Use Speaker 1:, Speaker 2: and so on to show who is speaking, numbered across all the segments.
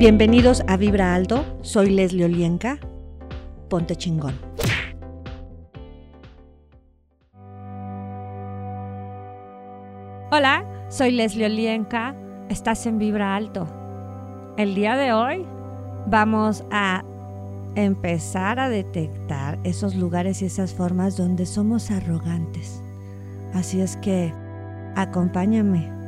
Speaker 1: Bienvenidos a Vibra Alto, soy Leslie Olienka. Ponte chingón. Hola, soy Leslie Olienka. Estás en Vibra Alto. El día de hoy vamos a empezar a detectar esos lugares y esas formas donde somos arrogantes. Así es que acompáñame.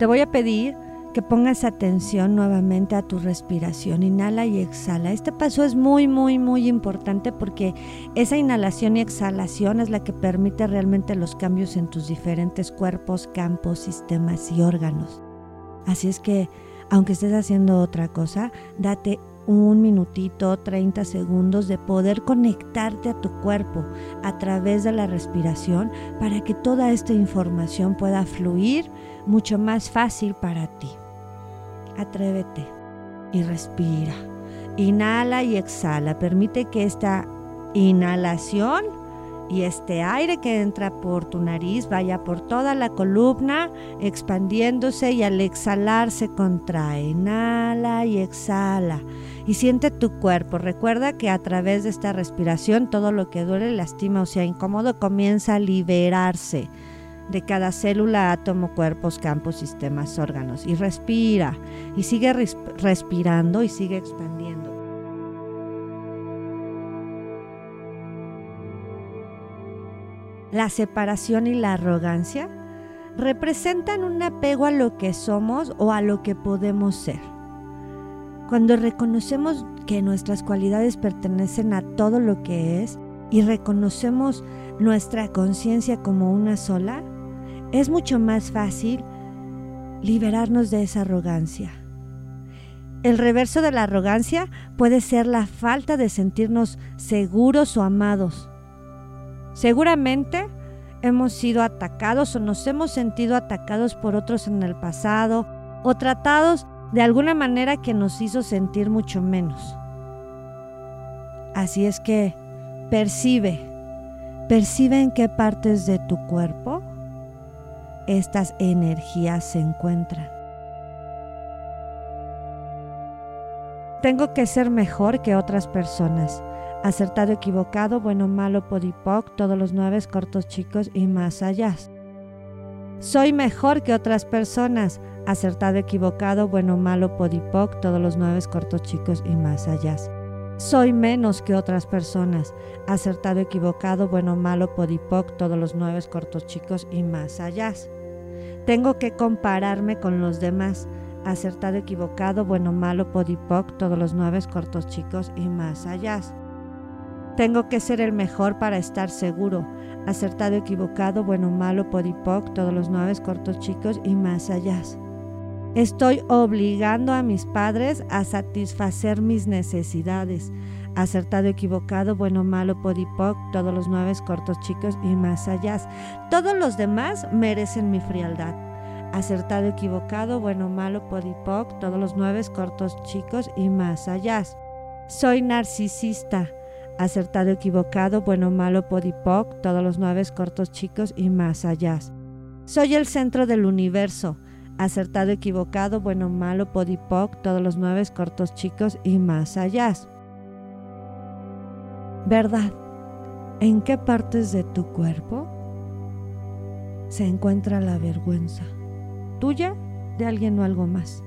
Speaker 1: Te voy a pedir que pongas atención nuevamente a tu respiración. Inhala y exhala. Este paso es muy, muy, muy importante porque esa inhalación y exhalación es la que permite realmente los cambios en tus diferentes cuerpos, campos, sistemas y órganos. Así es que, aunque estés haciendo otra cosa, date un minutito, 30 segundos de poder conectarte a tu cuerpo a través de la respiración para que toda esta información pueda fluir mucho más fácil para ti. Atrévete y respira. Inhala y exhala. Permite que esta inhalación y este aire que entra por tu nariz vaya por toda la columna, expandiéndose y al exhalar se contrae. Inhala y exhala. Y siente tu cuerpo. Recuerda que a través de esta respiración todo lo que duele, lastima o sea incómodo comienza a liberarse de cada célula, átomo, cuerpos, campos, sistemas, órganos. Y respira. Y sigue respirando y sigue expandiendo. La separación y la arrogancia representan un apego a lo que somos o a lo que podemos ser. Cuando reconocemos que nuestras cualidades pertenecen a todo lo que es y reconocemos nuestra conciencia como una sola, es mucho más fácil liberarnos de esa arrogancia. El reverso de la arrogancia puede ser la falta de sentirnos seguros o amados Seguramente hemos sido atacados o nos hemos sentido atacados por otros en el pasado o tratados de alguna manera que nos hizo sentir mucho menos. Así es que percibe, percibe en qué partes de tu cuerpo estas energías se encuentran. Tengo que ser mejor que otras personas acertado, equivocado, bueno, malo, podipoc, todos los nueve cortos, chicos y más allá. Soy mejor que otras personas, acertado, equivocado, bueno, malo, podipoc, todos los nueve cortos, chicos y más allá. Soy menos que otras personas, acertado, equivocado, bueno, malo, podipoc, todos los nueve cortos, chicos y más allá. Tengo que compararme con los demás, acertado, equivocado, bueno, malo, podipoc, todos los nueve cortos, chicos y más allá. Tengo que ser el mejor para estar seguro. Acertado, equivocado, bueno, malo, podipoc, todos los nueve cortos chicos y más allá. Estoy obligando a mis padres a satisfacer mis necesidades. Acertado, equivocado, bueno, malo, podipoc, todos los nueve cortos chicos y más allá. Todos los demás merecen mi frialdad. Acertado, equivocado, bueno, malo, podipoc, todos los nueve cortos chicos y más allá. Soy narcisista acertado, equivocado, bueno, malo, podipoc, todos los nueve cortos chicos y más allá. Soy el centro del universo, acertado, equivocado, bueno, malo, podipoc, todos los nueve cortos chicos y más allá. ¿Verdad? ¿En qué partes de tu cuerpo se encuentra la vergüenza? ¿Tuya? ¿De alguien o algo más?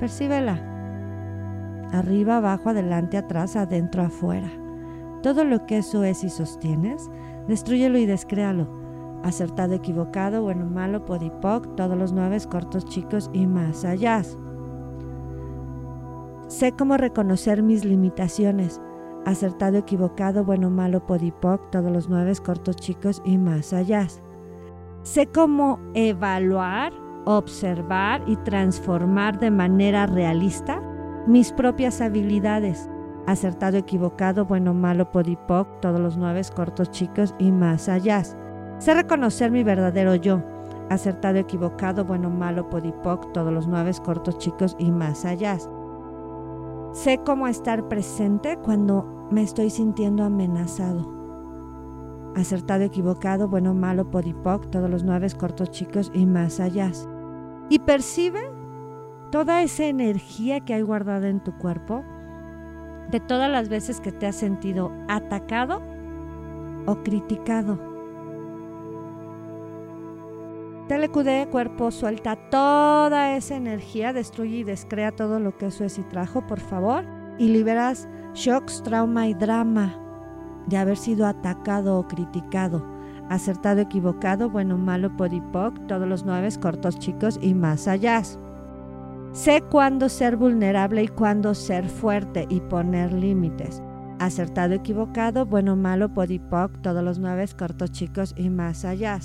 Speaker 1: Percíbela arriba, abajo, adelante, atrás, adentro, afuera. Todo lo que eso es y sostienes, destruyelo y descréalo. Acertado, equivocado, bueno, malo, podipoc, todos los nueve cortos, chicos y más allá. Sé cómo reconocer mis limitaciones. Acertado, equivocado, bueno, malo, podipoc, todos los nueve cortos, chicos y más allá. Sé cómo evaluar, observar y transformar de manera realista mis propias habilidades. Acertado, equivocado, bueno, malo, podipoc, todos los nueve cortos, chicos y más allá. Sé reconocer mi verdadero yo. Acertado, equivocado, bueno, malo, podipoc, todos los nueve cortos, chicos y más allá. Sé cómo estar presente cuando me estoy sintiendo amenazado. Acertado, equivocado, bueno, malo, podipoc, todos los nueve cortos, chicos y más allá. y percibe toda esa energía que hay guardada en tu cuerpo de todas las veces que te has sentido atacado o criticado. TLQD cuerpo suelta toda esa energía, destruye y descrea todo lo que eso es y trajo, por favor, y liberas shocks, trauma y drama de haber sido atacado o criticado, acertado, equivocado, bueno, malo, podipoc, todos los nueve cortos, chicos y más allá. Sé cuándo ser vulnerable y cuándo ser fuerte y poner límites. Acertado, equivocado, bueno, malo, podipoc, todos los nueve cortos, chicos y más allá.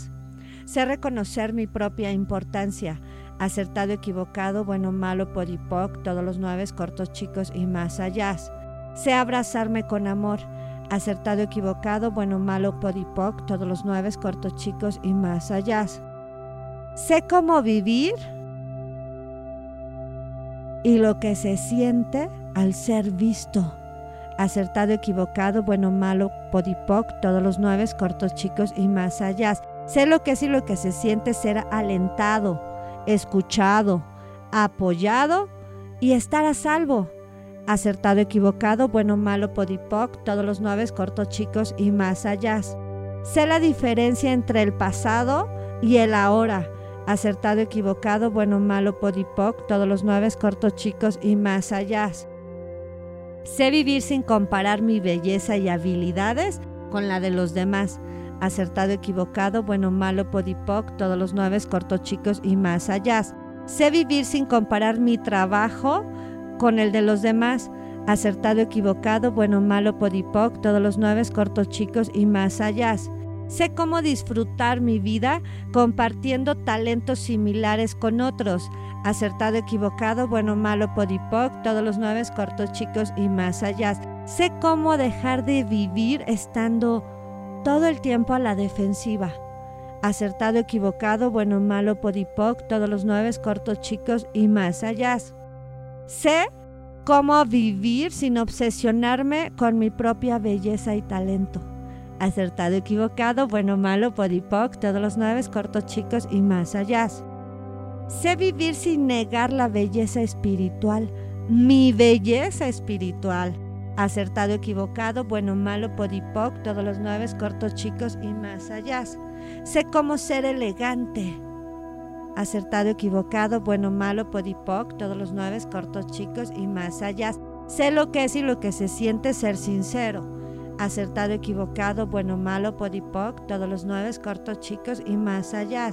Speaker 1: Sé reconocer mi propia importancia. Acertado, equivocado, bueno, malo, podipoc, todos los nueve cortos, chicos y más allá. Sé abrazarme con amor acertado, equivocado, bueno, malo, podipoc, todos los nueve, cortos, chicos y más allá. Sé cómo vivir y lo que se siente al ser visto. Acertado, equivocado, bueno, malo, podipoc, todos los nueve, cortos, chicos y más allá. Sé lo que es y lo que se siente ser alentado, escuchado, apoyado y estar a salvo acertado, equivocado, bueno, malo, podipoc, todos los nueve cortos, chicos y más allá. Sé la diferencia entre el pasado y el ahora. Acertado, equivocado, bueno, malo, podipoc, todos los nueve cortos, chicos y más allá. Sé vivir sin comparar mi belleza y habilidades con la de los demás. Acertado, equivocado, bueno, malo, podipoc, todos los nueve cortos, chicos y más allá. Sé vivir sin comparar mi trabajo con el de los demás, acertado, equivocado, bueno, malo, podipoc, todos los nueve cortos, chicos y más allá. Sé cómo disfrutar mi vida compartiendo talentos similares con otros. Acertado, equivocado, bueno, malo, podipoc, todos los nueve cortos, chicos y más allá. Sé cómo dejar de vivir estando todo el tiempo a la defensiva. Acertado, equivocado, bueno, malo, podipoc, todos los nueve cortos, chicos y más allá. Sé cómo vivir sin obsesionarme con mi propia belleza y talento. Acertado, equivocado, bueno, malo, podipoc, todos los nueve, cortos, chicos y más allá. Sé vivir sin negar la belleza espiritual, mi belleza espiritual. Acertado, equivocado, bueno, malo, podipoc, todos los nueve, cortos, chicos y más allá. Sé cómo ser elegante, acertado, equivocado, bueno, malo, podipoc, todos los nueve, cortos, chicos y más allá. Sé lo que es y lo que se siente ser sincero. Acertado, equivocado, bueno, malo, podipoc, todos los nueve, cortos, chicos y más allá.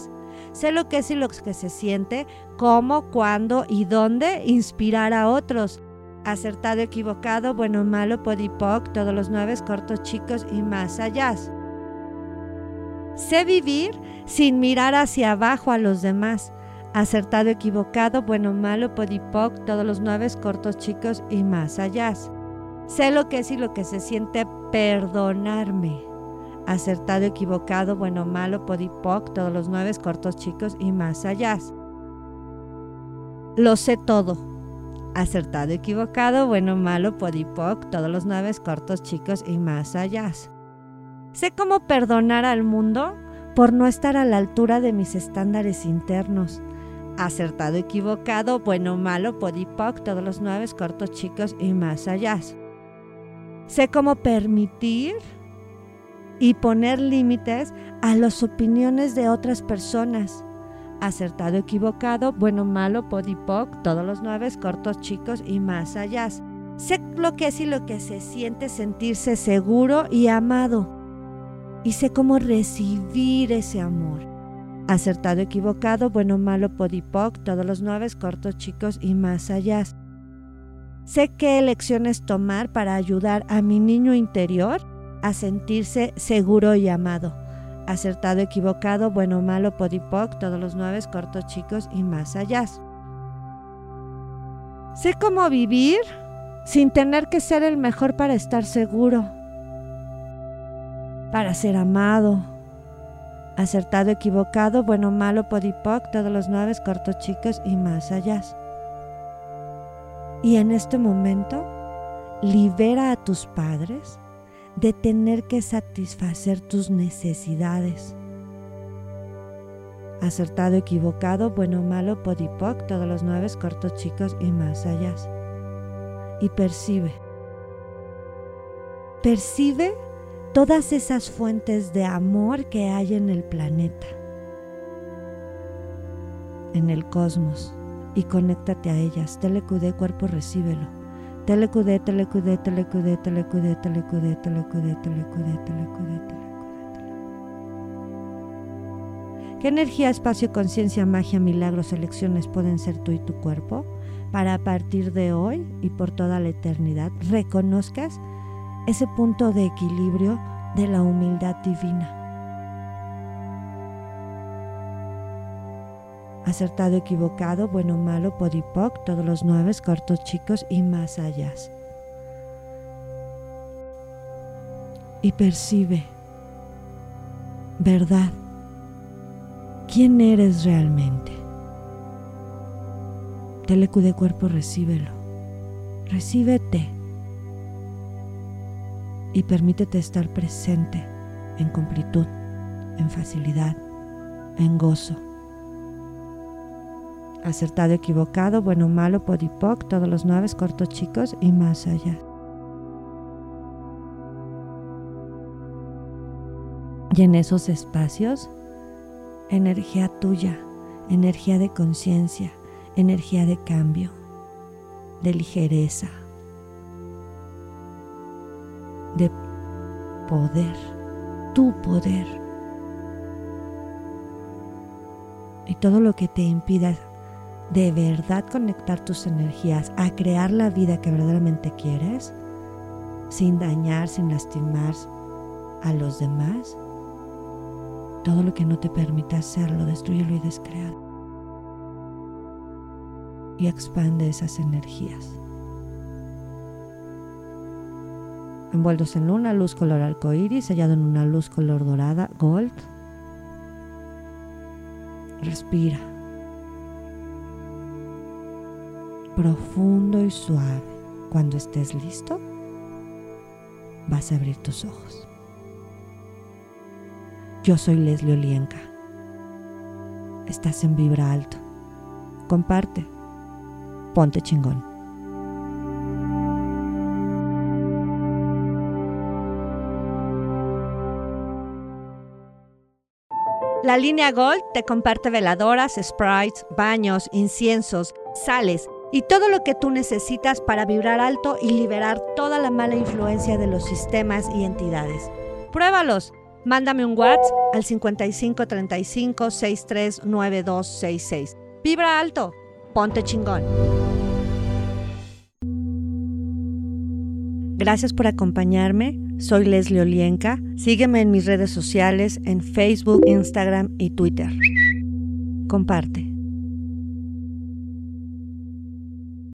Speaker 1: Sé lo que es y lo que se siente, cómo, cuándo y dónde inspirar a otros. Acertado, equivocado, bueno, malo, podipoc, todos los nueve, cortos, chicos y más allá. Sé vivir sin mirar hacia abajo a los demás. Acertado, equivocado, bueno, malo, podipoc, todos los nueve cortos, chicos y más allá. Sé lo que es y lo que se siente perdonarme. Acertado, equivocado, bueno, malo, podipoc, todos los nueve cortos, chicos y más allá. Lo sé todo. Acertado, equivocado, bueno, malo, podipoc, todos los nueve cortos, chicos y más allá. Sé cómo perdonar al mundo por no estar a la altura de mis estándares internos. Acertado, equivocado, bueno, malo, podipoc, todos los nueve cortos, chicos y más allá. Sé cómo permitir y poner límites a las opiniones de otras personas. Acertado, equivocado, bueno, malo, podipoc, todos los nueve cortos, chicos y más allá. Sé lo que es y lo que se siente sentirse seguro y amado y sé cómo recibir ese amor. Acertado, equivocado, bueno, malo, podipoc, todos los nueve cortos, chicos y más allá. Sé qué elecciones tomar para ayudar a mi niño interior a sentirse seguro y amado. Acertado, equivocado, bueno, malo, podipoc, todos los nueve cortos, chicos y más allá. Sé cómo vivir sin tener que ser el mejor para estar seguro, para ser amado. Acertado, equivocado, bueno, malo, podipoc, todos los nueve, cortos, chicos y más allá. Y en este momento, libera a tus padres de tener que satisfacer tus necesidades. Acertado, equivocado, bueno, malo, podipoc, todos los nueve, cortos, chicos y más allá. Y percibe. Percibe todas esas fuentes de amor que hay en el planeta, en el cosmos, y conéctate a ellas. Telecudé, cuerpo, recíbelo. Telecudé, telecudé, telecudé, telecudé, telecudé, telecudé, telecudé, telecudé, telecudé. ¿Qué energía, espacio, conciencia, magia, milagros, elecciones pueden ser tú y tu cuerpo? Para a partir de hoy y por toda la eternidad reconozcas ese punto de equilibrio de la humildad divina. Acertado, equivocado, bueno, malo, podipoc, todos los nueve, cortos, chicos y más allá. Y percibe, verdad, quién eres realmente. Telecu de cuerpo, recíbelo. Recíbete y permítete estar presente en completud, en facilidad, en gozo. Acertado, equivocado, bueno, malo, podipoc, todos los nueve, cortos, chicos y más allá. Y en esos espacios, energía tuya, energía de conciencia, energía de cambio, de ligereza, de poder, tu poder. Y todo lo que te impida de verdad conectar tus energías a crear la vida que verdaderamente quieres, sin dañar, sin lastimar a los demás, todo lo que no te permita hacerlo, destruyelo y descréalo. Y expande esas energías. envueltos en una luz color arcoíris, sellado en una luz color dorada, gold. Respira. Profundo y suave. Cuando estés listo, vas a abrir tus ojos. Yo soy Leslie Olienka. Estás en Vibra Alto. Comparte. Ponte chingón. La línea Gold te comparte veladoras, sprites, baños, inciensos, sales y todo lo que tú necesitas para vibrar alto y liberar toda la mala influencia de los sistemas y entidades. Pruébalos. Mándame un WhatsApp al 55 35 63 9266. Vibra alto. Ponte chingón. Gracias por acompañarme. Soy Leslie Olienka. Sígueme en mis redes sociales en Facebook, Instagram y Twitter. Comparte.